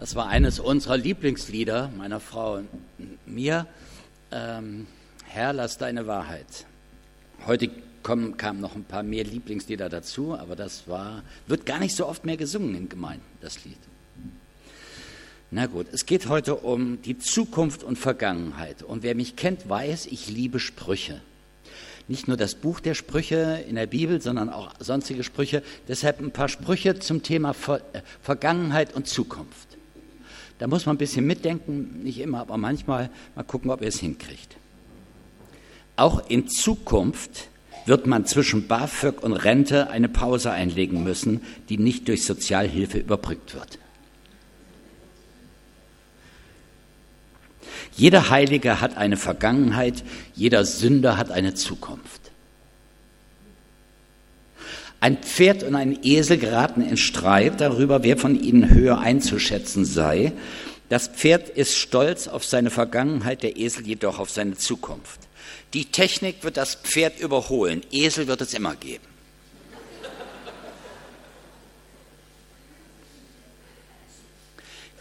Das war eines unserer Lieblingslieder, meiner Frau und mir. Ähm, Herr, lass deine Wahrheit. Heute kommen, kamen noch ein paar mehr Lieblingslieder dazu, aber das war, wird gar nicht so oft mehr gesungen in Gemeinden, das Lied. Na gut, es geht heute um die Zukunft und Vergangenheit. Und wer mich kennt, weiß, ich liebe Sprüche. Nicht nur das Buch der Sprüche in der Bibel, sondern auch sonstige Sprüche. Deshalb ein paar Sprüche zum Thema Ver äh, Vergangenheit und Zukunft. Da muss man ein bisschen mitdenken, nicht immer, aber manchmal mal gucken, ob ihr es hinkriegt. Auch in Zukunft wird man zwischen BAföG und Rente eine Pause einlegen müssen, die nicht durch Sozialhilfe überbrückt wird. Jeder Heilige hat eine Vergangenheit, jeder Sünder hat eine Zukunft. Ein Pferd und ein Esel geraten in Streit darüber, wer von ihnen höher einzuschätzen sei. Das Pferd ist stolz auf seine Vergangenheit, der Esel jedoch auf seine Zukunft. Die Technik wird das Pferd überholen, Esel wird es immer geben.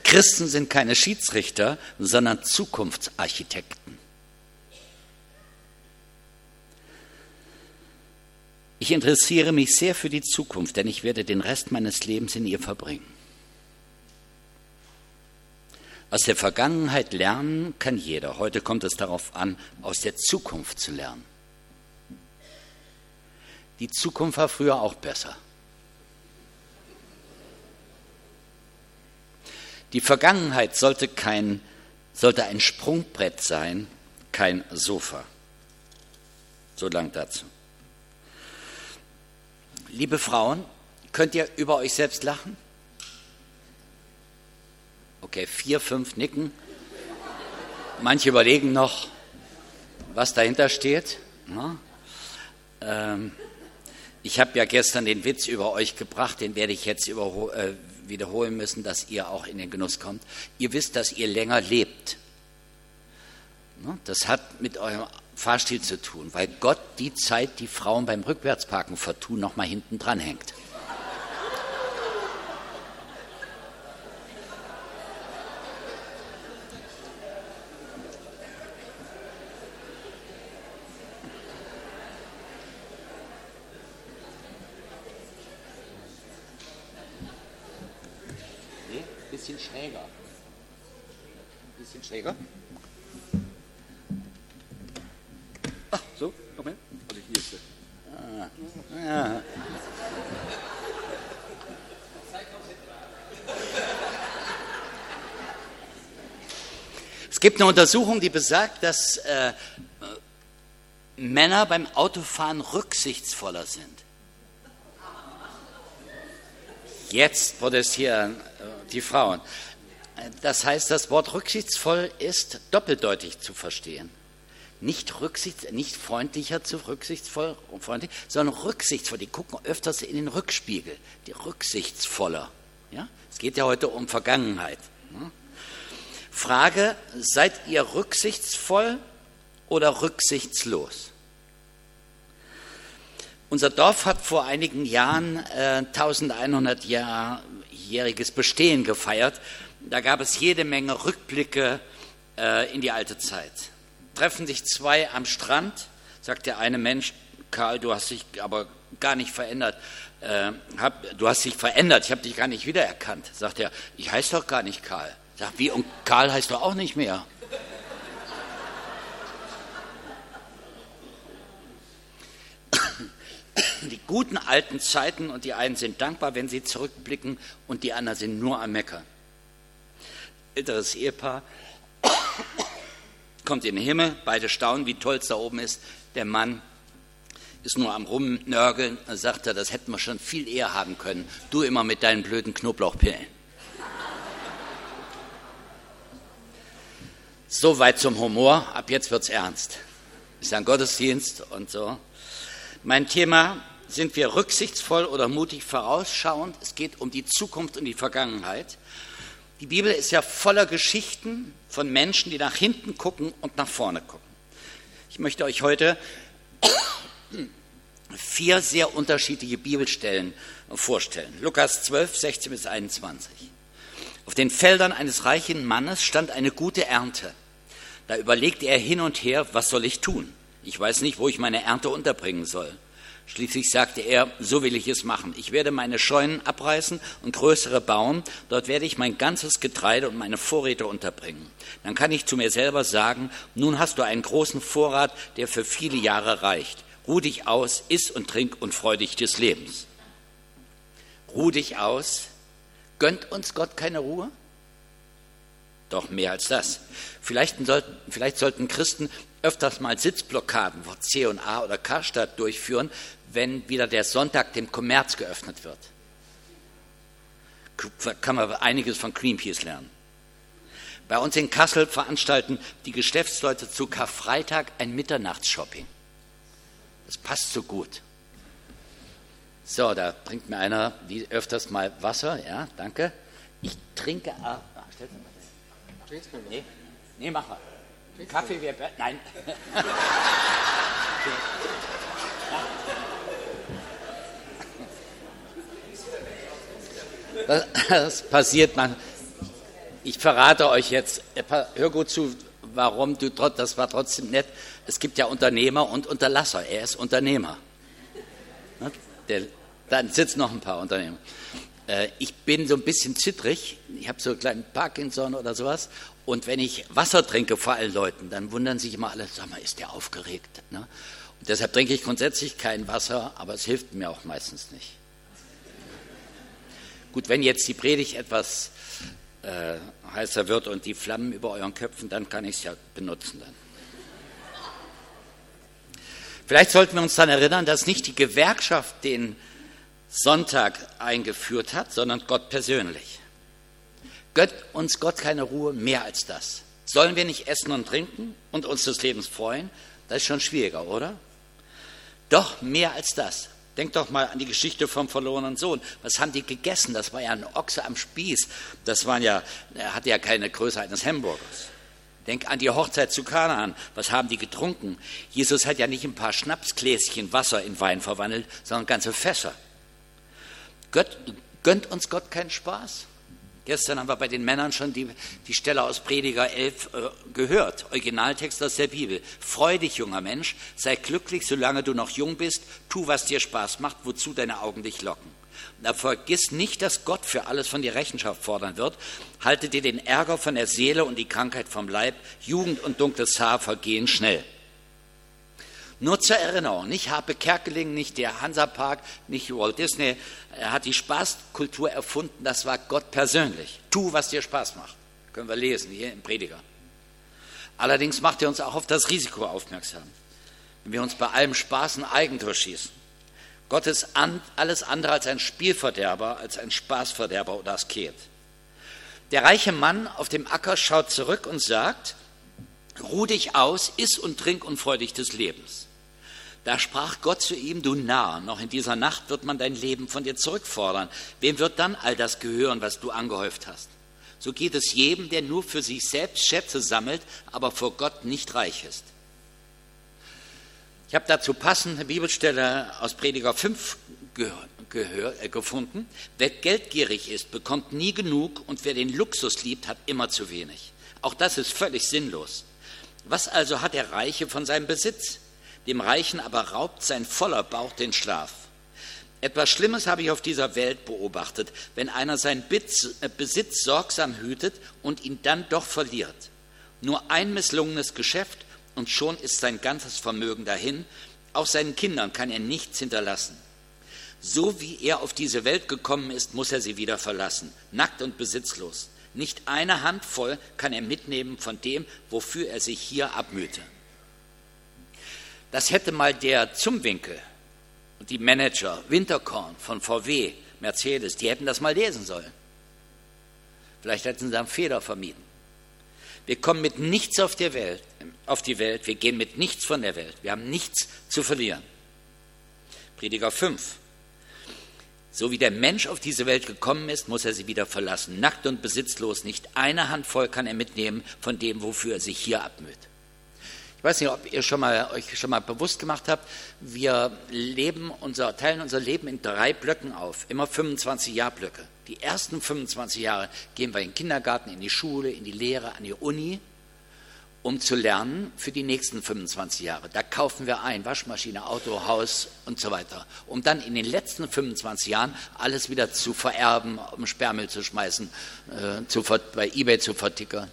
Christen sind keine Schiedsrichter, sondern Zukunftsarchitekten. Ich interessiere mich sehr für die Zukunft, denn ich werde den Rest meines Lebens in ihr verbringen. Aus der Vergangenheit lernen kann jeder. Heute kommt es darauf an, aus der Zukunft zu lernen. Die Zukunft war früher auch besser. Die Vergangenheit sollte, kein, sollte ein Sprungbrett sein, kein Sofa. So lang dazu. Liebe Frauen, könnt ihr über euch selbst lachen? Okay, vier, fünf nicken. Manche überlegen noch, was dahinter steht. Ähm, ich habe ja gestern den Witz über euch gebracht, den werde ich jetzt äh, wiederholen müssen, dass ihr auch in den Genuss kommt. Ihr wisst, dass ihr länger lebt. Das hat mit eurem Fahrstil zu tun, weil Gott die Zeit, die Frauen beim Rückwärtsparken vertun, noch mal hinten dran hängt. Nee, bisschen schräger. Bisschen schräger. So, komm her. Also hier ist Ah, ja. Es gibt eine Untersuchung, die besagt, dass äh, Männer beim Autofahren rücksichtsvoller sind. Jetzt protestieren äh, die Frauen. Das heißt, das Wort rücksichtsvoll ist doppeldeutig zu verstehen nicht, rücksichts, nicht freundlicher zu rücksichtsvoll, freundlich, sondern rücksichtsvoll. Die gucken öfters in den Rückspiegel, die rücksichtsvoller. Ja? Es geht ja heute um Vergangenheit. Ne? Frage, seid ihr rücksichtsvoll oder rücksichtslos? Unser Dorf hat vor einigen Jahren äh, 1100-jähriges Bestehen gefeiert. Da gab es jede Menge Rückblicke äh, in die alte Zeit treffen sich zwei am Strand, sagt der eine Mensch, Karl, du hast dich aber gar nicht verändert. Äh, hab, du hast dich verändert, ich habe dich gar nicht wiedererkannt. Sagt er, ich heiße doch gar nicht Karl. Sagt, wie, und Karl heißt doch auch nicht mehr. Die guten alten Zeiten und die einen sind dankbar, wenn sie zurückblicken und die anderen sind nur am Meckern. Älteres Ehepaar kommt in den Himmel, beide staunen, wie toll es da oben ist. Der Mann ist nur am Rumnörgeln, sagt er, das hätten wir schon viel eher haben können. Du immer mit deinen blöden Knoblauchpillen. Soweit zum Humor, ab jetzt wird's ernst. Ist ein Gottesdienst und so. Mein Thema, sind wir rücksichtsvoll oder mutig vorausschauend? Es geht um die Zukunft und die Vergangenheit. Die Bibel ist ja voller Geschichten von Menschen, die nach hinten gucken und nach vorne gucken. Ich möchte euch heute vier sehr unterschiedliche Bibelstellen vorstellen. Lukas 12, 16 bis 21. Auf den Feldern eines reichen Mannes stand eine gute Ernte. Da überlegte er hin und her, was soll ich tun? Ich weiß nicht, wo ich meine Ernte unterbringen soll. Schließlich sagte er, so will ich es machen. Ich werde meine Scheunen abreißen und größere bauen. Dort werde ich mein ganzes Getreide und meine Vorräte unterbringen. Dann kann ich zu mir selber sagen, nun hast du einen großen Vorrat, der für viele Jahre reicht. Ruh dich aus, iss und trink und freu dich des Lebens. Ruh dich aus. Gönnt uns Gott keine Ruhe? Doch mehr als das. Vielleicht sollten, vielleicht sollten Christen öfters mal Sitzblockaden vor C und A oder Karstadt durchführen, wenn wieder der Sonntag dem Kommerz geöffnet wird. Kann man einiges von Greenpeace lernen. Bei uns in Kassel veranstalten die Geschäftsleute zu Karfreitag ein Mitternachtsshopping. Das passt so gut. So, da bringt mir einer wie öfters mal Wasser. Ja, danke. Ich trinke. Ah, stell's mal. Trinkst du Nee, nee, mach mal. Kaffee wäre besser. Nein. Das, passiert man. Ich verrate euch jetzt, hör gut zu, warum du das war trotzdem nett. Es gibt ja Unternehmer und Unterlasser. Er ist Unternehmer. Ne? Der, dann sitzen noch ein paar Unternehmer. Äh, ich bin so ein bisschen zittrig. Ich habe so einen kleinen Parkinson oder sowas. Und wenn ich Wasser trinke vor allen Leuten, dann wundern sich immer alle, sag mal, ist der aufgeregt? Ne? Und deshalb trinke ich grundsätzlich kein Wasser, aber es hilft mir auch meistens nicht. Gut, wenn jetzt die Predigt etwas äh, heißer wird und die Flammen über euren Köpfen, dann kann ich es ja benutzen dann. Vielleicht sollten wir uns dann erinnern, dass nicht die Gewerkschaft den Sonntag eingeführt hat, sondern Gott persönlich. Gött uns Gott keine Ruhe mehr als das. Sollen wir nicht essen und trinken und uns des Lebens freuen? Das ist schon schwieriger, oder? Doch mehr als das. Denk doch mal an die Geschichte vom verlorenen Sohn. Was haben die gegessen? Das war ja ein Ochse am Spieß. Das waren ja, er hatte ja keine Größe eines Hamburgers. Denk an die Hochzeit zu Kanaan. Was haben die getrunken? Jesus hat ja nicht ein paar Schnapsgläschen Wasser in Wein verwandelt, sondern ganze Fässer. Gött, gönnt uns Gott keinen Spaß? Gestern haben wir bei den Männern schon die, die Stelle aus Prediger 11 äh, gehört, Originaltext aus der Bibel. Freu dich, junger Mensch, sei glücklich, solange du noch jung bist, tu, was dir Spaß macht, wozu deine Augen dich locken. Da vergiss nicht, dass Gott für alles von dir Rechenschaft fordern wird. Halte dir den Ärger von der Seele und die Krankheit vom Leib. Jugend und dunkles Haar vergehen schnell. Nur zur Erinnerung, nicht Harpe Kerkeling, nicht der Hansapark, nicht Walt Disney. Er hat die Spaßkultur erfunden, das war Gott persönlich. Tu, was dir Spaß macht. Können wir lesen hier im Prediger. Allerdings macht er uns auch auf das Risiko aufmerksam. Wenn wir uns bei allem Spaß ein Eigentor schießen. Gott ist an, alles andere als ein Spielverderber, als ein Spaßverderber oder Asket. Der reiche Mann auf dem Acker schaut zurück und sagt, ruh dich aus, iss und trink und freu dich des Lebens. Da sprach Gott zu ihm, du Narr, noch in dieser Nacht wird man dein Leben von dir zurückfordern. Wem wird dann all das gehören, was du angehäuft hast? So geht es jedem, der nur für sich selbst Schätze sammelt, aber vor Gott nicht reich ist. Ich habe dazu passende Bibelstelle aus Prediger 5 gehör, äh, gefunden. Wer geldgierig ist, bekommt nie genug und wer den Luxus liebt, hat immer zu wenig. Auch das ist völlig sinnlos. Was also hat der Reiche von seinem Besitz? Dem Reichen aber raubt sein voller Bauch den Schlaf. Etwas Schlimmes habe ich auf dieser Welt beobachtet, wenn einer seinen äh, Besitz sorgsam hütet und ihn dann doch verliert. Nur ein misslungenes Geschäft und schon ist sein ganzes Vermögen dahin. Auch seinen Kindern kann er nichts hinterlassen. So wie er auf diese Welt gekommen ist, muss er sie wieder verlassen, nackt und besitzlos. Nicht eine Handvoll kann er mitnehmen von dem, wofür er sich hier abmühte. Das hätte mal der Zumwinkel und die Manager Winterkorn von VW, Mercedes, die hätten das mal lesen sollen. Vielleicht hätten sie einen Fehler vermieden. Wir kommen mit nichts auf, der Welt, auf die Welt, wir gehen mit nichts von der Welt. Wir haben nichts zu verlieren. Prediger 5. So wie der Mensch auf diese Welt gekommen ist, muss er sie wieder verlassen. Nackt und besitzlos, nicht eine Handvoll kann er mitnehmen von dem, wofür er sich hier abmüht. Ich weiß nicht, ob ihr schon mal, euch schon mal bewusst gemacht habt, wir leben unser, teilen unser Leben in drei Blöcken auf, immer 25 Jahrblöcke. Die ersten 25 Jahre gehen wir in den Kindergarten, in die Schule, in die Lehre, an die Uni, um zu lernen für die nächsten 25 Jahre. Da kaufen wir ein, Waschmaschine, Auto, Haus und so weiter, um dann in den letzten 25 Jahren alles wieder zu vererben, um Sperrmüll zu schmeißen, äh, zu, bei eBay zu vertickern.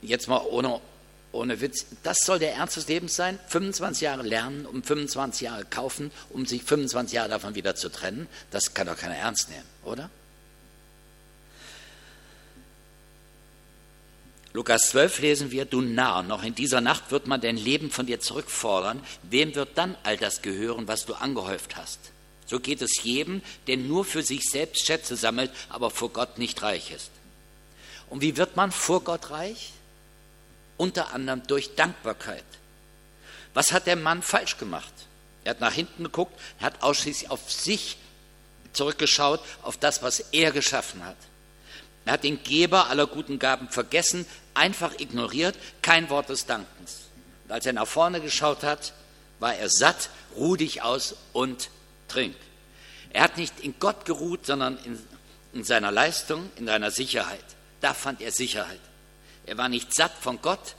Jetzt mal ohne ohne Witz, das soll der Ernst des Lebens sein? 25 Jahre lernen, um 25 Jahre kaufen, um sich 25 Jahre davon wieder zu trennen? Das kann doch keiner ernst nehmen, oder? Lukas 12 lesen wir, du Narr, noch in dieser Nacht wird man dein Leben von dir zurückfordern. Wem wird dann all das gehören, was du angehäuft hast? So geht es jedem, der nur für sich selbst Schätze sammelt, aber vor Gott nicht reich ist. Und wie wird man vor Gott reich? Unter anderem durch Dankbarkeit. Was hat der Mann falsch gemacht? Er hat nach hinten geguckt, er hat ausschließlich auf sich zurückgeschaut, auf das, was er geschaffen hat. Er hat den Geber aller guten Gaben vergessen, einfach ignoriert, kein Wort des Dankens. Und als er nach vorne geschaut hat, war er satt, ruh dich aus und trink. Er hat nicht in Gott geruht, sondern in, in seiner Leistung, in seiner Sicherheit. Da fand er Sicherheit. Er war nicht satt von Gott,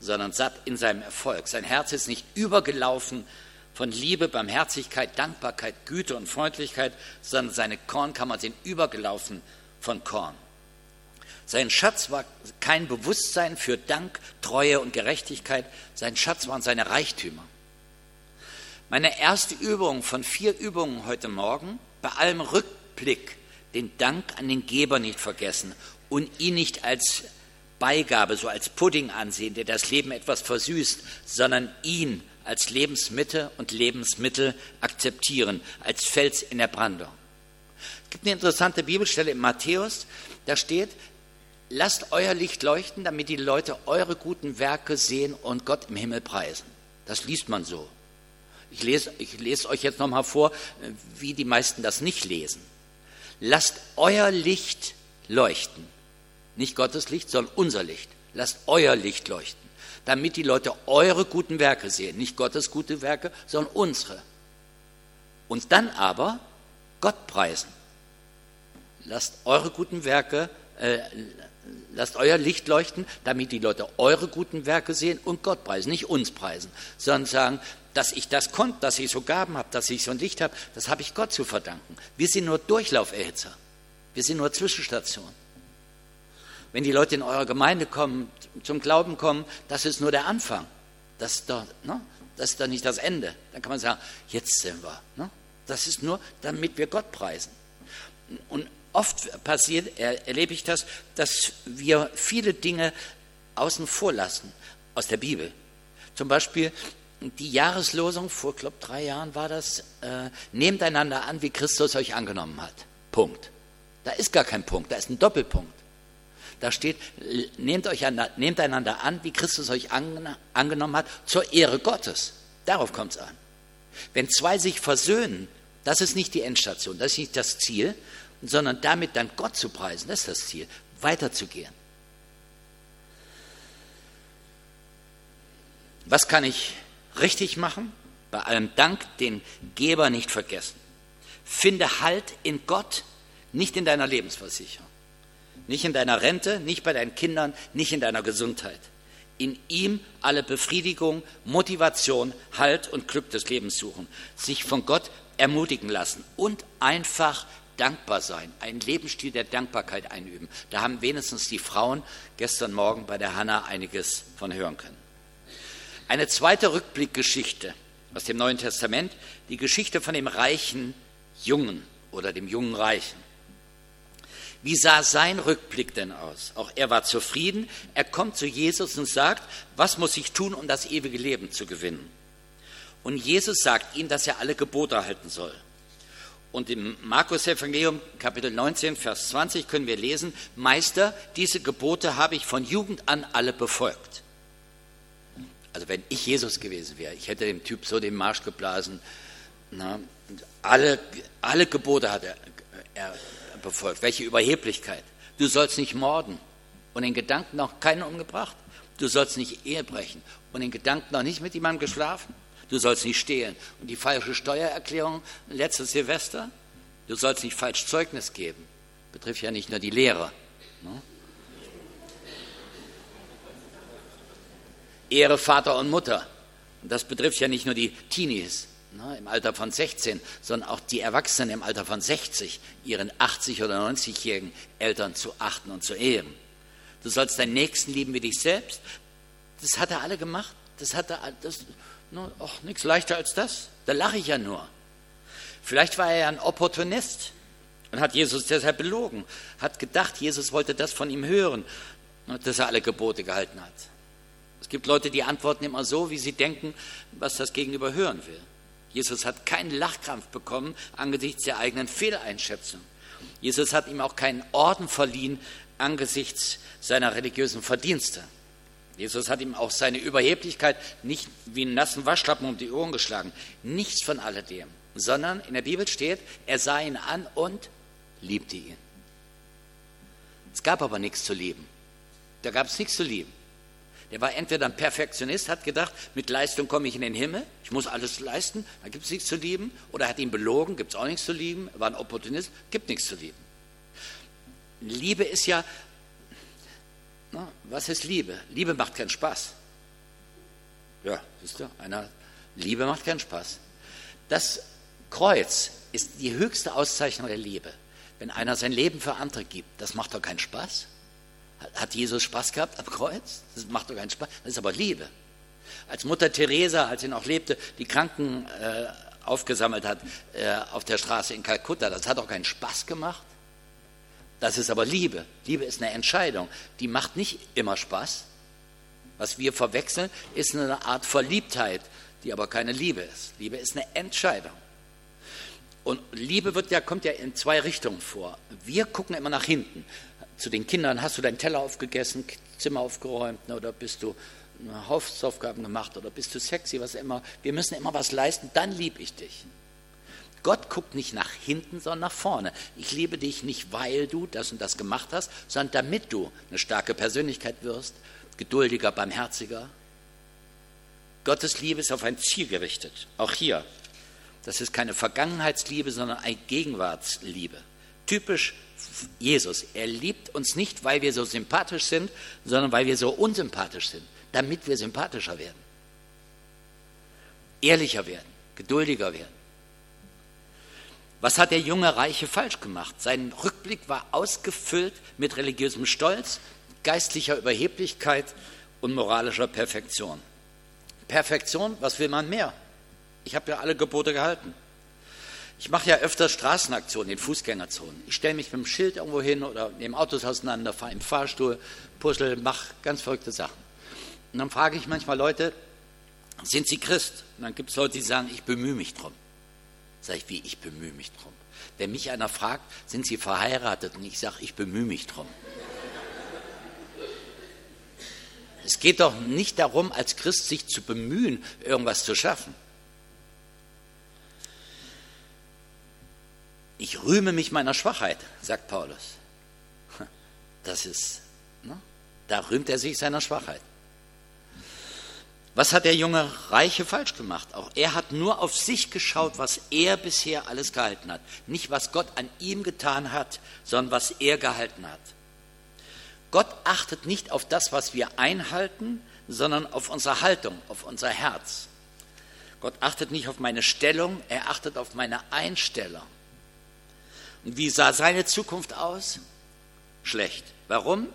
sondern satt in seinem Erfolg. Sein Herz ist nicht übergelaufen von Liebe, Barmherzigkeit, Dankbarkeit, Güte und Freundlichkeit, sondern seine Kornkammer sind übergelaufen von Korn. Sein Schatz war kein Bewusstsein für Dank, Treue und Gerechtigkeit. Sein Schatz waren seine Reichtümer. Meine erste Übung von vier Übungen heute Morgen, bei allem Rückblick, den Dank an den Geber nicht vergessen und ihn nicht als Beigabe, so als Pudding ansehen, der das Leben etwas versüßt, sondern ihn als Lebensmittel und Lebensmittel akzeptieren, als Fels in der Brandung. Es gibt eine interessante Bibelstelle in Matthäus, da steht, lasst euer Licht leuchten, damit die Leute eure guten Werke sehen und Gott im Himmel preisen. Das liest man so. Ich lese, ich lese euch jetzt nochmal vor, wie die meisten das nicht lesen. Lasst euer Licht leuchten. Nicht Gottes Licht, sondern unser Licht. Lasst euer Licht leuchten, damit die Leute eure guten Werke sehen. Nicht Gottes gute Werke, sondern unsere. Und dann aber Gott preisen. Lasst eure guten Werke, äh, lasst euer Licht leuchten, damit die Leute eure guten Werke sehen und Gott preisen, nicht uns preisen, sondern sagen, dass ich das konnte, dass ich so Gaben habe, dass ich so ein Licht habe, das habe ich Gott zu verdanken. Wir sind nur Durchlauferhitzer. Wir sind nur Zwischenstationen. Wenn die Leute in eurer Gemeinde kommen, zum Glauben kommen, das ist nur der Anfang. Das ist doch, ne? das ist doch nicht das Ende. Dann kann man sagen, jetzt sind wir. Ne? Das ist nur, damit wir Gott preisen. Und oft passiert, erlebe ich das, dass wir viele Dinge außen vor lassen aus der Bibel. Zum Beispiel die Jahreslosung, vor, glaube drei Jahren war das, äh, nehmt einander an, wie Christus euch angenommen hat. Punkt. Da ist gar kein Punkt, da ist ein Doppelpunkt. Da steht, nehmt, euch an, nehmt einander an, wie Christus euch angenommen hat, zur Ehre Gottes. Darauf kommt es an. Wenn zwei sich versöhnen, das ist nicht die Endstation, das ist nicht das Ziel, sondern damit dann Gott zu preisen, das ist das Ziel, weiterzugehen. Was kann ich richtig machen? Bei allem Dank den Geber nicht vergessen. Finde Halt in Gott, nicht in deiner Lebensversicherung. Nicht in deiner Rente, nicht bei deinen Kindern, nicht in deiner Gesundheit. In ihm alle Befriedigung, Motivation, Halt und Glück des Lebens suchen. Sich von Gott ermutigen lassen und einfach dankbar sein. Einen Lebensstil der Dankbarkeit einüben. Da haben wenigstens die Frauen gestern Morgen bei der Hanna einiges von hören können. Eine zweite Rückblickgeschichte aus dem Neuen Testament, die Geschichte von dem reichen Jungen oder dem jungen Reichen. Wie sah sein Rückblick denn aus? Auch er war zufrieden. Er kommt zu Jesus und sagt, was muss ich tun, um das ewige Leben zu gewinnen? Und Jesus sagt ihm, dass er alle Gebote halten soll. Und im Markus Evangelium Kapitel 19, Vers 20 können wir lesen, Meister, diese Gebote habe ich von Jugend an alle befolgt. Also wenn ich Jesus gewesen wäre, ich hätte dem Typ so den Marsch geblasen. Na, alle, alle Gebote hat er, er befolgt. Welche Überheblichkeit. Du sollst nicht morden. Und in Gedanken auch keinen umgebracht. Du sollst nicht Ehe brechen und in Gedanken noch nicht mit jemandem geschlafen. Du sollst nicht stehlen. Und die falsche Steuererklärung letztes Silvester, du sollst nicht falsch Zeugnis geben. Betrifft ja nicht nur die Lehrer. Ne? Ehre Vater und Mutter. Und das betrifft ja nicht nur die Teenies ne, im Alter von 16, sondern auch die Erwachsenen im Alter von 60, ihren 80- oder 90-jährigen Eltern zu achten und zu ehren. Du sollst deinen Nächsten lieben wie dich selbst. Das hat er alle gemacht. Das hat er, das, no, auch nichts leichter als das. Da lache ich ja nur. Vielleicht war er ja ein Opportunist und hat Jesus deshalb belogen, hat gedacht, Jesus wollte das von ihm hören, dass er alle Gebote gehalten hat. Es gibt Leute, die antworten immer so, wie sie denken, was das Gegenüber hören will. Jesus hat keinen Lachkrampf bekommen angesichts der eigenen Fehleinschätzung. Jesus hat ihm auch keinen Orden verliehen angesichts seiner religiösen Verdienste. Jesus hat ihm auch seine Überheblichkeit nicht wie einen nassen Waschlappen um die Ohren geschlagen. Nichts von alledem, sondern in der Bibel steht, er sah ihn an und liebte ihn. Es gab aber nichts zu lieben. Da gab es nichts zu lieben. Der war entweder ein Perfektionist, hat gedacht, mit Leistung komme ich in den Himmel, ich muss alles leisten, da gibt es nichts zu lieben. Oder hat ihn belogen, gibt es auch nichts zu lieben, war ein Opportunist, gibt nichts zu lieben. Liebe ist ja, na, was ist Liebe? Liebe macht keinen Spaß. Ja, siehst du, einer, Liebe macht keinen Spaß. Das Kreuz ist die höchste Auszeichnung der Liebe. Wenn einer sein Leben für andere gibt, das macht doch keinen Spaß. Hat Jesus Spaß gehabt am Kreuz? Das macht doch keinen Spaß. Das ist aber Liebe. Als Mutter Teresa, als sie noch lebte, die Kranken äh, aufgesammelt hat äh, auf der Straße in Kalkutta, das hat doch keinen Spaß gemacht. Das ist aber Liebe. Liebe ist eine Entscheidung. Die macht nicht immer Spaß. Was wir verwechseln, ist eine Art Verliebtheit, die aber keine Liebe ist. Liebe ist eine Entscheidung. Und Liebe wird ja, kommt ja in zwei Richtungen vor. Wir gucken immer nach hinten zu den Kindern, hast du deinen Teller aufgegessen, Zimmer aufgeräumt ne, oder bist du Hausaufgaben gemacht oder bist du sexy, was immer. Wir müssen immer was leisten, dann liebe ich dich. Gott guckt nicht nach hinten, sondern nach vorne. Ich liebe dich nicht, weil du das und das gemacht hast, sondern damit du eine starke Persönlichkeit wirst, geduldiger, barmherziger. Gottes Liebe ist auf ein Ziel gerichtet, auch hier. Das ist keine Vergangenheitsliebe, sondern eine Gegenwartsliebe. Typisch Jesus. Er liebt uns nicht, weil wir so sympathisch sind, sondern weil wir so unsympathisch sind, damit wir sympathischer werden, ehrlicher werden, geduldiger werden. Was hat der junge Reiche falsch gemacht? Sein Rückblick war ausgefüllt mit religiösem Stolz, geistlicher Überheblichkeit und moralischer Perfektion. Perfektion, was will man mehr? Ich habe ja alle Gebote gehalten. Ich mache ja öfter Straßenaktionen in Fußgängerzonen. Ich stelle mich mit dem Schild irgendwo hin oder nehme Autos auseinander, fahre im Fahrstuhl, puzzle, mache ganz verrückte Sachen. Und dann frage ich manchmal Leute, sind Sie Christ? Und dann gibt es Leute, die sagen, ich bemühe mich drum. Sag ich, wie, ich bemühe mich drum. Wenn mich einer fragt, sind Sie verheiratet? Und ich sage, ich bemühe mich drum. Es geht doch nicht darum, als Christ sich zu bemühen, irgendwas zu schaffen. Ich rühme mich meiner Schwachheit, sagt Paulus. Das ist, ne? da rühmt er sich seiner Schwachheit. Was hat der junge Reiche falsch gemacht? Auch er hat nur auf sich geschaut, was er bisher alles gehalten hat. Nicht, was Gott an ihm getan hat, sondern was er gehalten hat. Gott achtet nicht auf das, was wir einhalten, sondern auf unsere Haltung, auf unser Herz. Gott achtet nicht auf meine Stellung, er achtet auf meine Einstellung. Und wie sah seine Zukunft aus? Schlecht. Warum?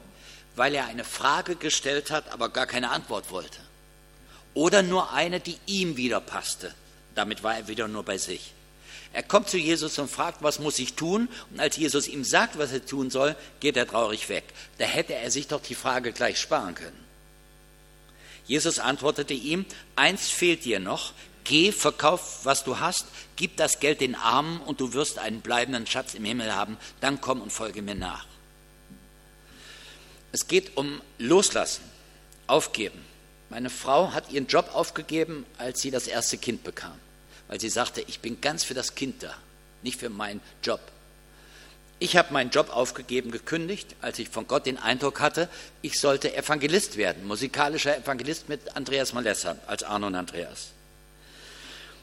Weil er eine Frage gestellt hat, aber gar keine Antwort wollte. Oder nur eine, die ihm wieder passte. Damit war er wieder nur bei sich. Er kommt zu Jesus und fragt, was muss ich tun? Und als Jesus ihm sagt, was er tun soll, geht er traurig weg. Da hätte er sich doch die Frage gleich sparen können. Jesus antwortete ihm, eins fehlt dir noch, Geh, verkauf, was du hast, gib das Geld den Armen und du wirst einen bleibenden Schatz im Himmel haben. Dann komm und folge mir nach. Es geht um Loslassen, Aufgeben. Meine Frau hat ihren Job aufgegeben, als sie das erste Kind bekam, weil sie sagte, ich bin ganz für das Kind da, nicht für meinen Job. Ich habe meinen Job aufgegeben, gekündigt, als ich von Gott den Eindruck hatte, ich sollte Evangelist werden, musikalischer Evangelist mit Andreas Malessa als Arno und Andreas.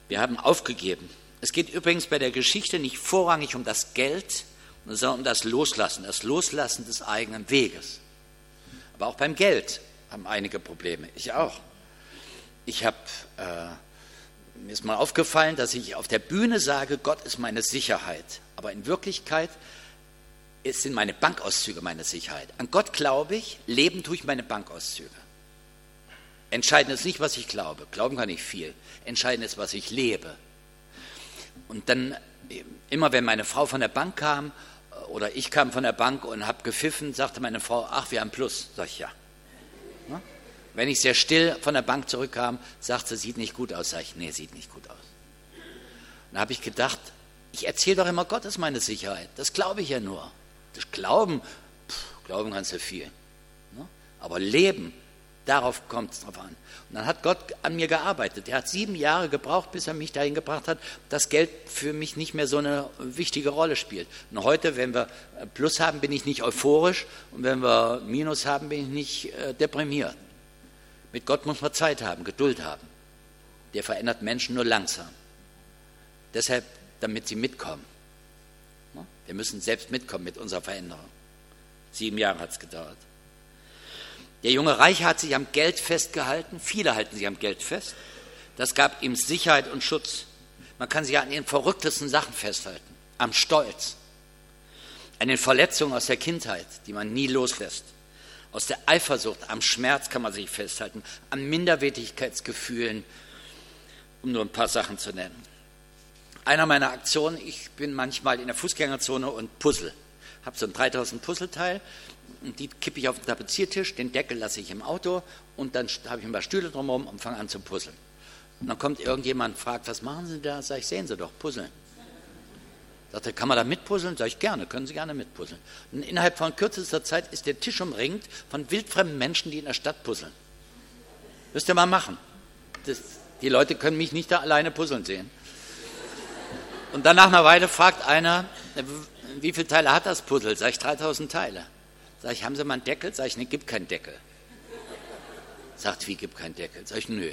Wir haben aufgegeben. Es geht übrigens bei der Geschichte nicht vorrangig um das Geld, sondern um das Loslassen, das Loslassen des eigenen Weges. Aber auch beim Geld haben einige Probleme. Ich auch. Ich habe, äh, mir ist mal aufgefallen, dass ich auf der Bühne sage, Gott ist meine Sicherheit. Aber in Wirklichkeit sind meine Bankauszüge meine Sicherheit. An Gott glaube ich, leben tue ich meine Bankauszüge. Entscheidend ist nicht, was ich glaube. Glauben kann ich viel. Entscheidend ist, was ich lebe. Und dann, immer wenn meine Frau von der Bank kam oder ich kam von der Bank und habe gepfiffen, sagte meine Frau, ach, wir haben Plus. Sag ich, ja. Wenn ich sehr still von der Bank zurückkam, sagte sie, sieht nicht gut aus. Sag ich, nee, sieht nicht gut aus. Dann habe ich gedacht, ich erzähle doch immer, Gott ist meine Sicherheit. Das glaube ich ja nur. Das Glauben, pff, Glauben kannst du viel. Ne? Aber Leben, darauf kommt es drauf an. Und dann hat Gott an mir gearbeitet. Er hat sieben Jahre gebraucht, bis er mich dahin gebracht hat, dass Geld für mich nicht mehr so eine wichtige Rolle spielt. Und heute, wenn wir Plus haben, bin ich nicht euphorisch und wenn wir Minus haben, bin ich nicht äh, deprimiert. Mit Gott muss man Zeit haben, Geduld haben. Der verändert Menschen nur langsam. Deshalb, damit sie mitkommen. Wir müssen selbst mitkommen mit unserer Veränderung. Sieben Jahre hat es gedauert. Der junge Reiche hat sich am Geld festgehalten. Viele halten sich am Geld fest. Das gab ihm Sicherheit und Schutz. Man kann sich an den verrücktesten Sachen festhalten. Am Stolz. An den Verletzungen aus der Kindheit, die man nie loslässt. Aus der Eifersucht, am Schmerz kann man sich festhalten. An Minderwertigkeitsgefühlen, um nur ein paar Sachen zu nennen. Einer meiner Aktionen, ich bin manchmal in der Fußgängerzone und puzzle. Habe so ein 3000 Puzzleteil und die kippe ich auf den Tapeziertisch, den Deckel lasse ich im Auto und dann habe ich ein paar Stühle drumherum und fange an zu puzzeln. Und dann kommt irgendjemand und fragt, was machen Sie da? Sag ich, sehen Sie doch, puzzeln. Sagt er, kann man da mitpuzzeln? Sag ich, gerne, können Sie gerne mitpuzzeln. Und innerhalb von kürzester Zeit ist der Tisch umringt von wildfremden Menschen, die in der Stadt puzzeln. Müsst ihr mal machen. Das, die Leute können mich nicht da alleine puzzeln sehen. Und dann nach einer Weile fragt einer, wie viele Teile hat das Puzzle? Sag ich, 3000 Teile. Sag ich, haben Sie mal einen Deckel? Sag ich, ne, gibt keinen Deckel. Sagt, wie gibt keinen Deckel? Sag ich, nö.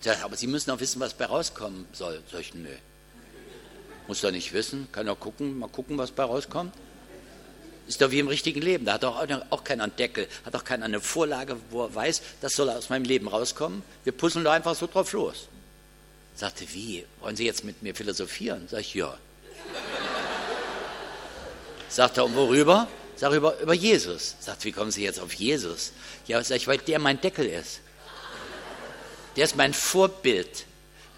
Sag, aber Sie müssen auch wissen, was bei rauskommen soll. Sag ich, nö. Muss doch nicht wissen, kann doch gucken, mal gucken, was bei rauskommt. Ist doch wie im richtigen Leben. Da hat doch auch keiner einen Deckel, hat doch keiner eine Vorlage, wo er weiß, das soll aus meinem Leben rauskommen. Wir puzzeln doch einfach so drauf los. Sagte, wie? Wollen Sie jetzt mit mir philosophieren? Sag ich, ja. Sagt er, und worüber? Sag über, über Jesus. Sagt, wie kommen Sie jetzt auf Jesus? Ja, sag ich, weil der mein Deckel ist. Der ist mein Vorbild.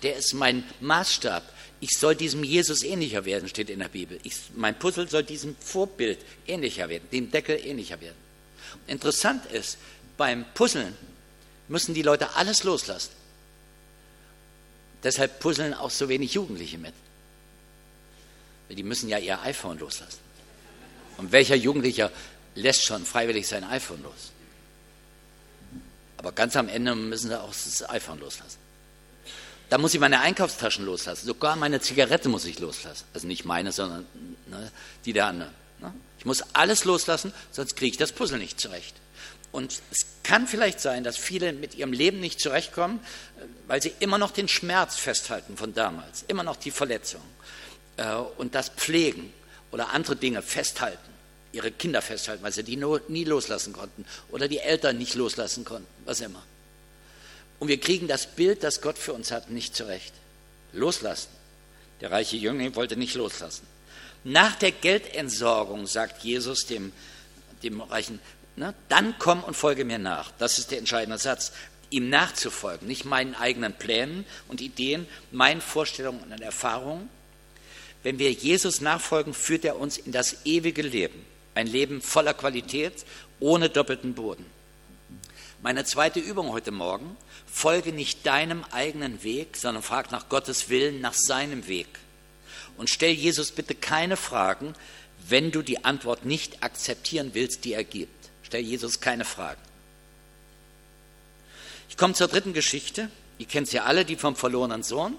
Der ist mein Maßstab. Ich soll diesem Jesus ähnlicher werden, steht in der Bibel. Ich, mein Puzzle soll diesem Vorbild ähnlicher werden, dem Deckel ähnlicher werden. Interessant ist, beim Puzzeln müssen die Leute alles loslassen. Deshalb puzzeln auch so wenig Jugendliche mit. Die müssen ja ihr iPhone loslassen. Und welcher Jugendlicher lässt schon freiwillig sein iPhone los? Aber ganz am Ende müssen sie auch das iPhone loslassen. Da muss ich meine Einkaufstaschen loslassen. Sogar meine Zigarette muss ich loslassen. Also nicht meine, sondern ne, die der anderen. Ne? Ich muss alles loslassen, sonst kriege ich das Puzzle nicht zurecht. Und es kann vielleicht sein, dass viele mit ihrem Leben nicht zurechtkommen, weil sie immer noch den Schmerz festhalten von damals, immer noch die Verletzung äh, und das pflegen oder andere Dinge festhalten, ihre Kinder festhalten, weil sie die nie loslassen konnten oder die Eltern nicht loslassen konnten, was immer. Und wir kriegen das Bild, das Gott für uns hat, nicht zurecht. Loslassen. Der reiche Jüngling wollte nicht loslassen. Nach der Geldentsorgung sagt Jesus dem, dem Reichen, ne, dann komm und folge mir nach. Das ist der entscheidende Satz. Ihm nachzufolgen, nicht meinen eigenen Plänen und Ideen, meinen Vorstellungen und Erfahrungen. Wenn wir Jesus nachfolgen, führt er uns in das ewige Leben. Ein Leben voller Qualität, ohne doppelten Boden. Meine zweite Übung heute Morgen, folge nicht deinem eigenen Weg, sondern frag nach Gottes Willen, nach seinem Weg. Und stell Jesus bitte keine Fragen, wenn du die Antwort nicht akzeptieren willst, die er gibt. Stell Jesus keine Fragen. Ich komme zur dritten Geschichte. Ihr kennt sie alle, die vom verlorenen Sohn.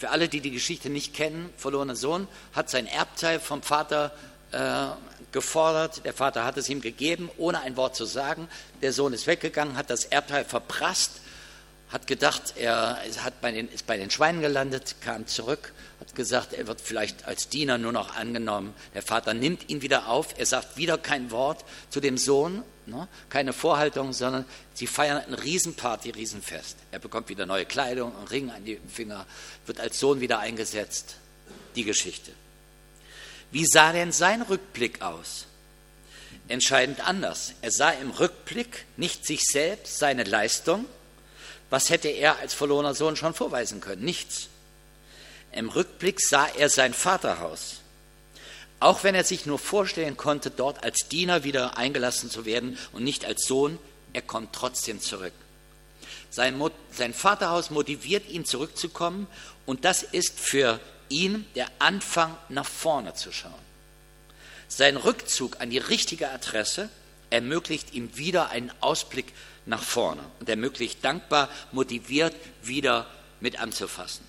Für alle, die die Geschichte nicht kennen, verlorener Sohn hat sein Erbteil vom Vater äh, gefordert. Der Vater hat es ihm gegeben, ohne ein Wort zu sagen. Der Sohn ist weggegangen, hat das Erbteil verprasst, hat gedacht, er hat bei den, ist bei den Schweinen gelandet, kam zurück, hat gesagt, er wird vielleicht als Diener nur noch angenommen. Der Vater nimmt ihn wieder auf, er sagt wieder kein Wort zu dem Sohn, ne? keine Vorhaltung, sondern sie feiern ein Riesenparty, Riesenfest. Er bekommt wieder neue Kleidung, einen Ring an die Finger, wird als Sohn wieder eingesetzt. Die Geschichte. Wie sah denn sein Rückblick aus? Entscheidend anders. Er sah im Rückblick nicht sich selbst, seine Leistung. Was hätte er als verlorener Sohn schon vorweisen können? Nichts. Im Rückblick sah er sein Vaterhaus. Auch wenn er sich nur vorstellen konnte, dort als Diener wieder eingelassen zu werden und nicht als Sohn, er kommt trotzdem zurück. Sein, sein Vaterhaus motiviert ihn zurückzukommen und das ist für ihn der Anfang nach vorne zu schauen. Sein Rückzug an die richtige Adresse ermöglicht ihm wieder einen Ausblick nach vorne und ermöglicht dankbar, motiviert wieder mit anzufassen.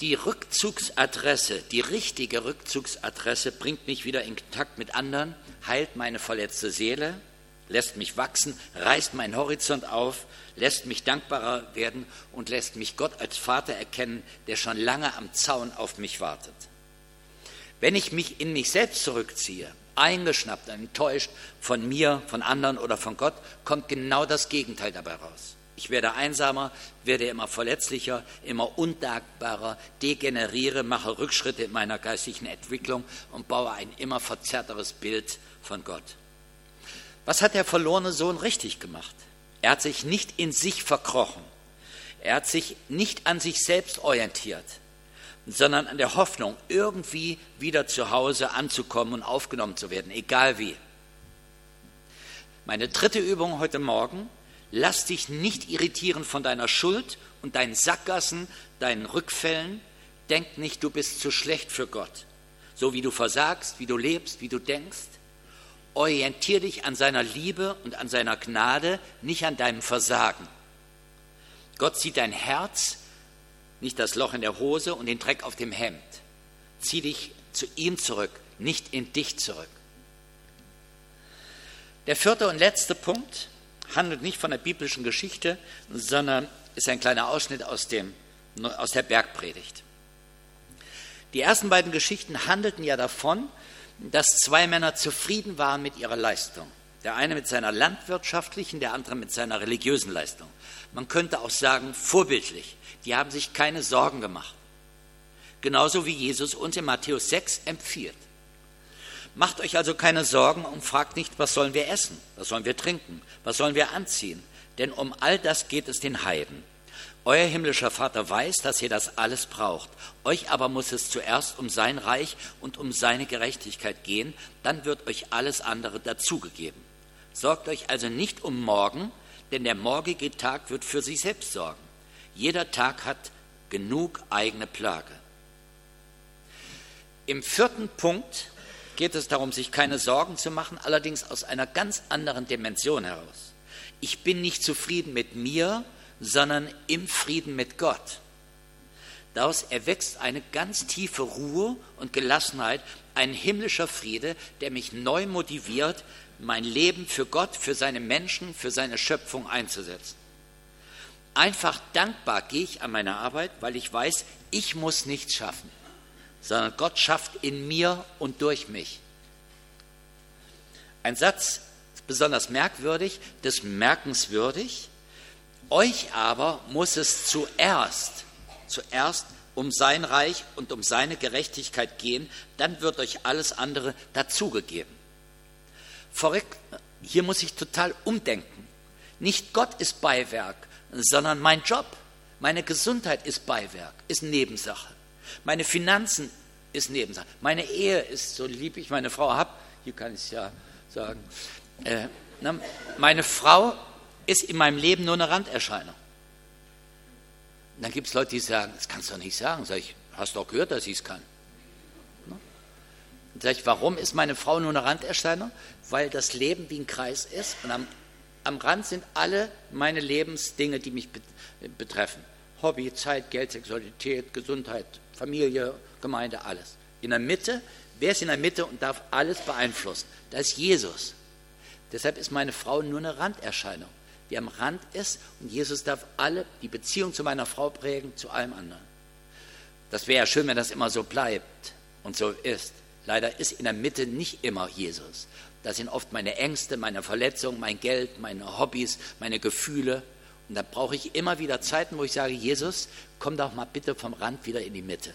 Die Rückzugsadresse, die richtige Rückzugsadresse bringt mich wieder in Kontakt mit anderen, heilt meine verletzte Seele, lässt mich wachsen, reißt meinen Horizont auf, lässt mich dankbarer werden und lässt mich Gott als Vater erkennen, der schon lange am Zaun auf mich wartet. Wenn ich mich in mich selbst zurückziehe, eingeschnappt, enttäuscht von mir, von anderen oder von Gott, kommt genau das Gegenteil dabei raus. Ich werde einsamer, werde immer verletzlicher, immer undankbarer, degeneriere, mache Rückschritte in meiner geistigen Entwicklung und baue ein immer verzerrteres Bild von Gott. Was hat der verlorene Sohn richtig gemacht? Er hat sich nicht in sich verkrochen. Er hat sich nicht an sich selbst orientiert, sondern an der Hoffnung, irgendwie wieder zu Hause anzukommen und aufgenommen zu werden, egal wie. Meine dritte Übung heute Morgen, lass dich nicht irritieren von deiner Schuld und deinen Sackgassen, deinen Rückfällen. Denk nicht, du bist zu schlecht für Gott. So wie du versagst, wie du lebst, wie du denkst orientier dich an seiner Liebe und an seiner Gnade, nicht an deinem Versagen. Gott sieht dein Herz, nicht das Loch in der Hose und den Dreck auf dem Hemd. Zieh dich zu ihm zurück, nicht in dich zurück. Der vierte und letzte Punkt handelt nicht von der biblischen Geschichte, sondern ist ein kleiner Ausschnitt aus, dem, aus der Bergpredigt. Die ersten beiden Geschichten handelten ja davon, dass zwei Männer zufrieden waren mit ihrer Leistung. Der eine mit seiner landwirtschaftlichen, der andere mit seiner religiösen Leistung. Man könnte auch sagen, vorbildlich. Die haben sich keine Sorgen gemacht. Genauso wie Jesus uns in Matthäus 6 empfiehlt. Macht euch also keine Sorgen und fragt nicht, was sollen wir essen, was sollen wir trinken, was sollen wir anziehen. Denn um all das geht es den Heiden. Euer himmlischer Vater weiß, dass ihr das alles braucht. Euch aber muss es zuerst um sein Reich und um seine Gerechtigkeit gehen, dann wird euch alles andere dazugegeben. Sorgt euch also nicht um morgen, denn der morgige Tag wird für sich selbst sorgen. Jeder Tag hat genug eigene Plage. Im vierten Punkt geht es darum, sich keine Sorgen zu machen, allerdings aus einer ganz anderen Dimension heraus. Ich bin nicht zufrieden mit mir, sondern im Frieden mit Gott. Daraus erwächst eine ganz tiefe Ruhe und Gelassenheit, ein himmlischer Friede, der mich neu motiviert, mein Leben für Gott, für seine Menschen, für seine Schöpfung einzusetzen. Einfach dankbar gehe ich an meine Arbeit, weil ich weiß, ich muss nichts schaffen, sondern Gott schafft in mir und durch mich. Ein Satz besonders merkwürdig, des Merkenswürdig, euch aber muss es zuerst, zuerst um sein Reich und um seine Gerechtigkeit gehen, dann wird euch alles andere dazugegeben. Verrückt, hier muss ich total umdenken. Nicht Gott ist Beiwerk, sondern mein Job, meine Gesundheit ist Beiwerk, ist Nebensache. Meine Finanzen ist Nebensache. Meine Ehe ist, so lieb ich meine Frau habe, hier kann ich es ja sagen, äh, meine Frau ist in meinem Leben nur eine Randerscheinung. Und dann gibt es Leute, die sagen, das kannst du doch nicht sagen. Sag ich, hast doch gehört, dass ich es kann. Sage ich, warum ist meine Frau nur eine Randerscheinung? Weil das Leben wie ein Kreis ist und am, am Rand sind alle meine Lebensdinge, die mich betreffen. Hobby, Zeit, Geld, Sexualität, Gesundheit, Familie, Gemeinde, alles. In der Mitte Wer ist in der Mitte und darf alles beeinflussen? Da ist Jesus. Deshalb ist meine Frau nur eine Randerscheinung, die am Rand ist und Jesus darf alle die Beziehung zu meiner Frau prägen, zu allem anderen. Das wäre ja schön, wenn das immer so bleibt und so ist. Leider ist in der Mitte nicht immer Jesus. Das sind oft meine Ängste, meine Verletzungen, mein Geld, meine Hobbys, meine Gefühle. Und da brauche ich immer wieder Zeiten, wo ich sage, Jesus, komm doch mal bitte vom Rand wieder in die Mitte.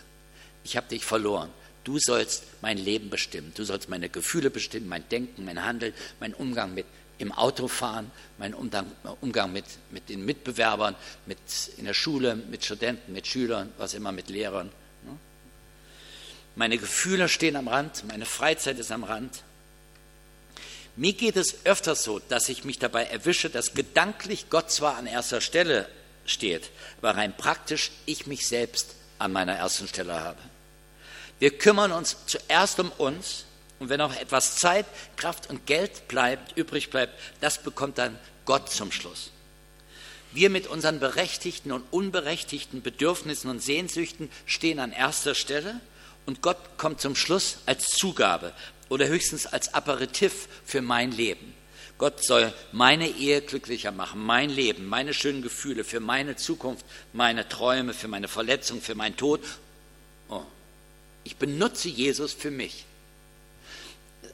Ich habe dich verloren. Du sollst mein Leben bestimmen. Du sollst meine Gefühle bestimmen, mein Denken, mein Handeln, mein Umgang mit im Autofahren, mein Umgang, Umgang mit, mit den Mitbewerbern, mit, in der Schule, mit Studenten, mit Schülern, was immer, mit Lehrern. Ne? Meine Gefühle stehen am Rand, meine Freizeit ist am Rand. Mir geht es öfters so, dass ich mich dabei erwische, dass gedanklich Gott zwar an erster Stelle steht, aber rein praktisch ich mich selbst an meiner ersten Stelle habe. Wir kümmern uns zuerst um uns und wenn auch etwas Zeit, Kraft und Geld bleibt, übrig bleibt, das bekommt dann Gott zum Schluss. Wir mit unseren berechtigten und unberechtigten Bedürfnissen und Sehnsüchten stehen an erster Stelle und Gott kommt zum Schluss als Zugabe oder höchstens als Aperitif für mein Leben. Gott soll meine Ehe glücklicher machen, mein Leben, meine schönen Gefühle, für meine Zukunft, meine Träume, für meine Verletzung, für meinen Tod. Oh. Ich benutze Jesus für mich.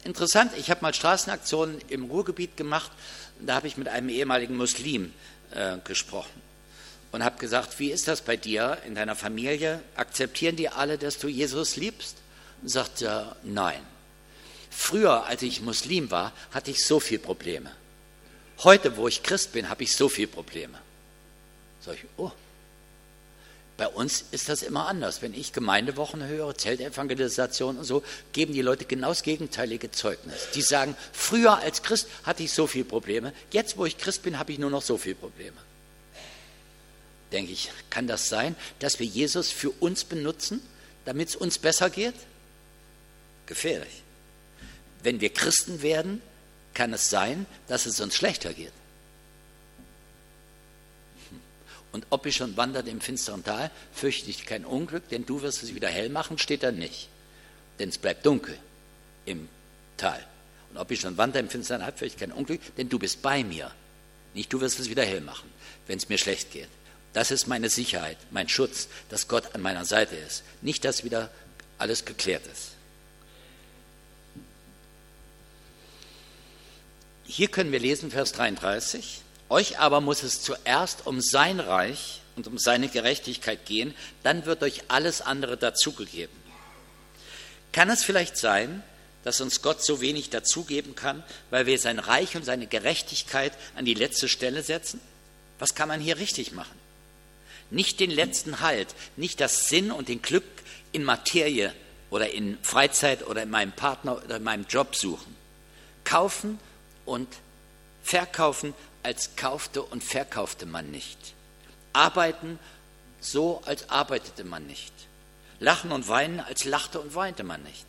Interessant, ich habe mal Straßenaktionen im Ruhrgebiet gemacht. Da habe ich mit einem ehemaligen Muslim äh, gesprochen und habe gesagt, wie ist das bei dir in deiner Familie? Akzeptieren die alle, dass du Jesus liebst? Und sagt er, nein. Früher, als ich Muslim war, hatte ich so viele Probleme. Heute, wo ich Christ bin, habe ich so viele Probleme. Sag ich, oh. Bei uns ist das immer anders. Wenn ich Gemeindewochen höre, Zeltevangelisation und so, geben die Leute genau das gegenteilige Zeugnis. Die sagen, früher als Christ hatte ich so viele Probleme, jetzt, wo ich Christ bin, habe ich nur noch so viele Probleme. Denke ich, kann das sein, dass wir Jesus für uns benutzen, damit es uns besser geht? Gefährlich wenn wir Christen werden, kann es sein, dass es uns schlechter geht. Und ob ich schon wandert im finsteren Tal, fürchte ich kein Unglück, denn du wirst es wieder hell machen, steht da nicht. Denn es bleibt dunkel im Tal. Und ob ich schon wandere im finsteren Tal, fürchte ich kein Unglück, denn du bist bei mir. Nicht du wirst es wieder hell machen, wenn es mir schlecht geht. Das ist meine Sicherheit, mein Schutz, dass Gott an meiner Seite ist. Nicht, dass wieder alles geklärt ist. Hier können wir lesen, Vers 33. Euch aber muss es zuerst um sein Reich und um seine Gerechtigkeit gehen, dann wird euch alles andere dazugegeben. Kann es vielleicht sein, dass uns Gott so wenig dazugeben kann, weil wir sein Reich und seine Gerechtigkeit an die letzte Stelle setzen? Was kann man hier richtig machen? Nicht den letzten Halt, nicht das Sinn und den Glück in Materie oder in Freizeit oder in meinem Partner oder in meinem Job suchen. Kaufen und verkaufen, als kaufte und verkaufte man nicht. Arbeiten so, als arbeitete man nicht. Lachen und weinen, als lachte und weinte man nicht.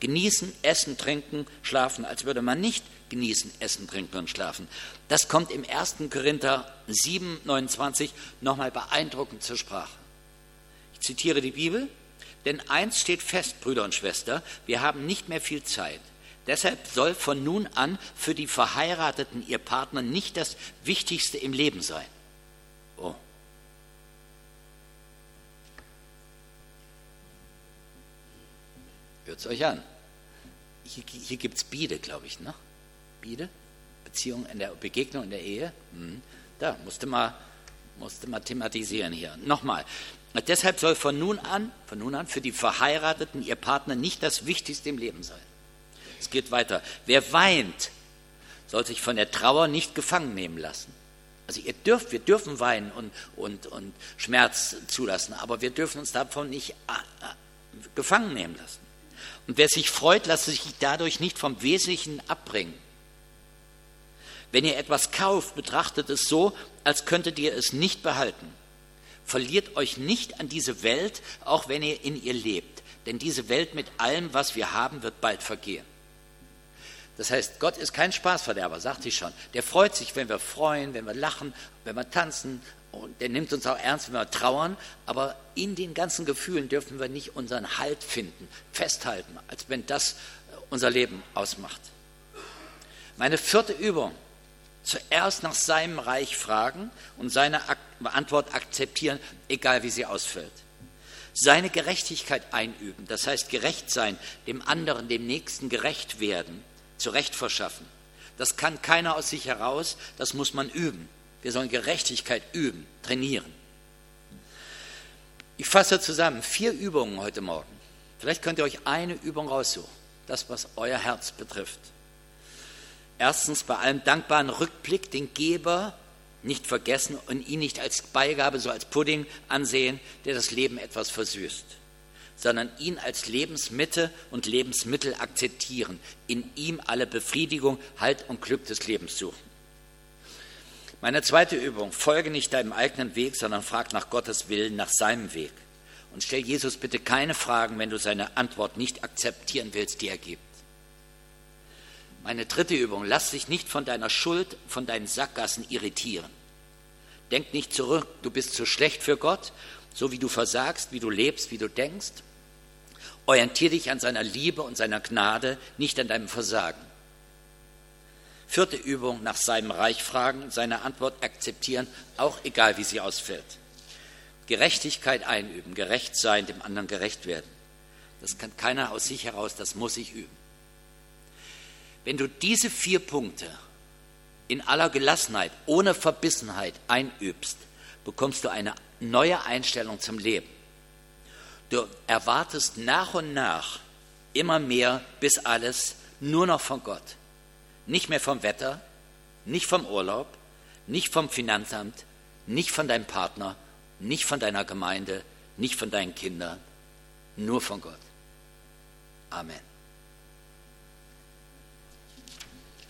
Genießen, essen, trinken, schlafen, als würde man nicht genießen, essen, trinken und schlafen. Das kommt im 1. Korinther 7, 29 nochmal beeindruckend zur Sprache. Ich zitiere die Bibel. Denn eins steht fest, Brüder und Schwester, wir haben nicht mehr viel Zeit. Deshalb soll von nun an für die Verheirateten ihr Partner nicht das Wichtigste im Leben sein. Oh. Hört es euch an. Hier, hier gibt es Biede, glaube ich, ne? Biede? Beziehung in der Begegnung in der Ehe? Hm. Da musste mal, musste mal thematisieren hier. Nochmal. Deshalb soll von nun an, von nun an für die Verheirateten ihr Partner nicht das Wichtigste im Leben sein. Es geht weiter. Wer weint, soll sich von der Trauer nicht gefangen nehmen lassen. Also ihr dürft, wir dürfen weinen und, und, und Schmerz zulassen, aber wir dürfen uns davon nicht äh, äh, gefangen nehmen lassen. Und wer sich freut, lasst sich dadurch nicht vom Wesentlichen abbringen. Wenn ihr etwas kauft, betrachtet es so, als könntet ihr es nicht behalten. Verliert euch nicht an diese Welt, auch wenn ihr in ihr lebt. Denn diese Welt mit allem, was wir haben, wird bald vergehen. Das heißt, Gott ist kein Spaßverderber, sagt ich schon. Der freut sich, wenn wir freuen, wenn wir lachen, wenn wir tanzen. Und der nimmt uns auch ernst, wenn wir trauern. Aber in den ganzen Gefühlen dürfen wir nicht unseren Halt finden, festhalten, als wenn das unser Leben ausmacht. Meine vierte Übung. Zuerst nach seinem Reich fragen und seine Antwort akzeptieren, egal wie sie ausfällt seine Gerechtigkeit einüben, das heißt gerecht sein, dem anderen, dem Nächsten gerecht werden, zu Recht verschaffen. Das kann keiner aus sich heraus, das muss man üben. Wir sollen Gerechtigkeit üben, trainieren. Ich fasse zusammen vier Übungen heute Morgen. Vielleicht könnt ihr euch eine Übung raussuchen, das, was euer Herz betrifft. Erstens bei allem dankbaren Rückblick den Geber nicht vergessen und ihn nicht als Beigabe, so als Pudding ansehen, der das Leben etwas versüßt, sondern ihn als Lebensmitte und Lebensmittel akzeptieren, in ihm alle Befriedigung, Halt und Glück des Lebens suchen. Meine zweite Übung, folge nicht deinem eigenen Weg, sondern frag nach Gottes Willen, nach seinem Weg. Und stell Jesus bitte keine Fragen, wenn du seine Antwort nicht akzeptieren willst, die er gibt. Meine dritte Übung, lass dich nicht von deiner Schuld, von deinen Sackgassen irritieren. Denk nicht zurück, du bist zu schlecht für Gott, so wie du versagst, wie du lebst, wie du denkst. Orientier dich an seiner Liebe und seiner Gnade, nicht an deinem Versagen. Vierte Übung, nach seinem Reich fragen, seine Antwort akzeptieren, auch egal wie sie ausfällt. Gerechtigkeit einüben, gerecht sein, dem anderen gerecht werden. Das kann keiner aus sich heraus, das muss ich üben. Wenn du diese vier Punkte in aller Gelassenheit, ohne Verbissenheit einübst, bekommst du eine neue Einstellung zum Leben. Du erwartest nach und nach immer mehr, bis alles nur noch von Gott. Nicht mehr vom Wetter, nicht vom Urlaub, nicht vom Finanzamt, nicht von deinem Partner, nicht von deiner Gemeinde, nicht von deinen Kindern, nur von Gott. Amen.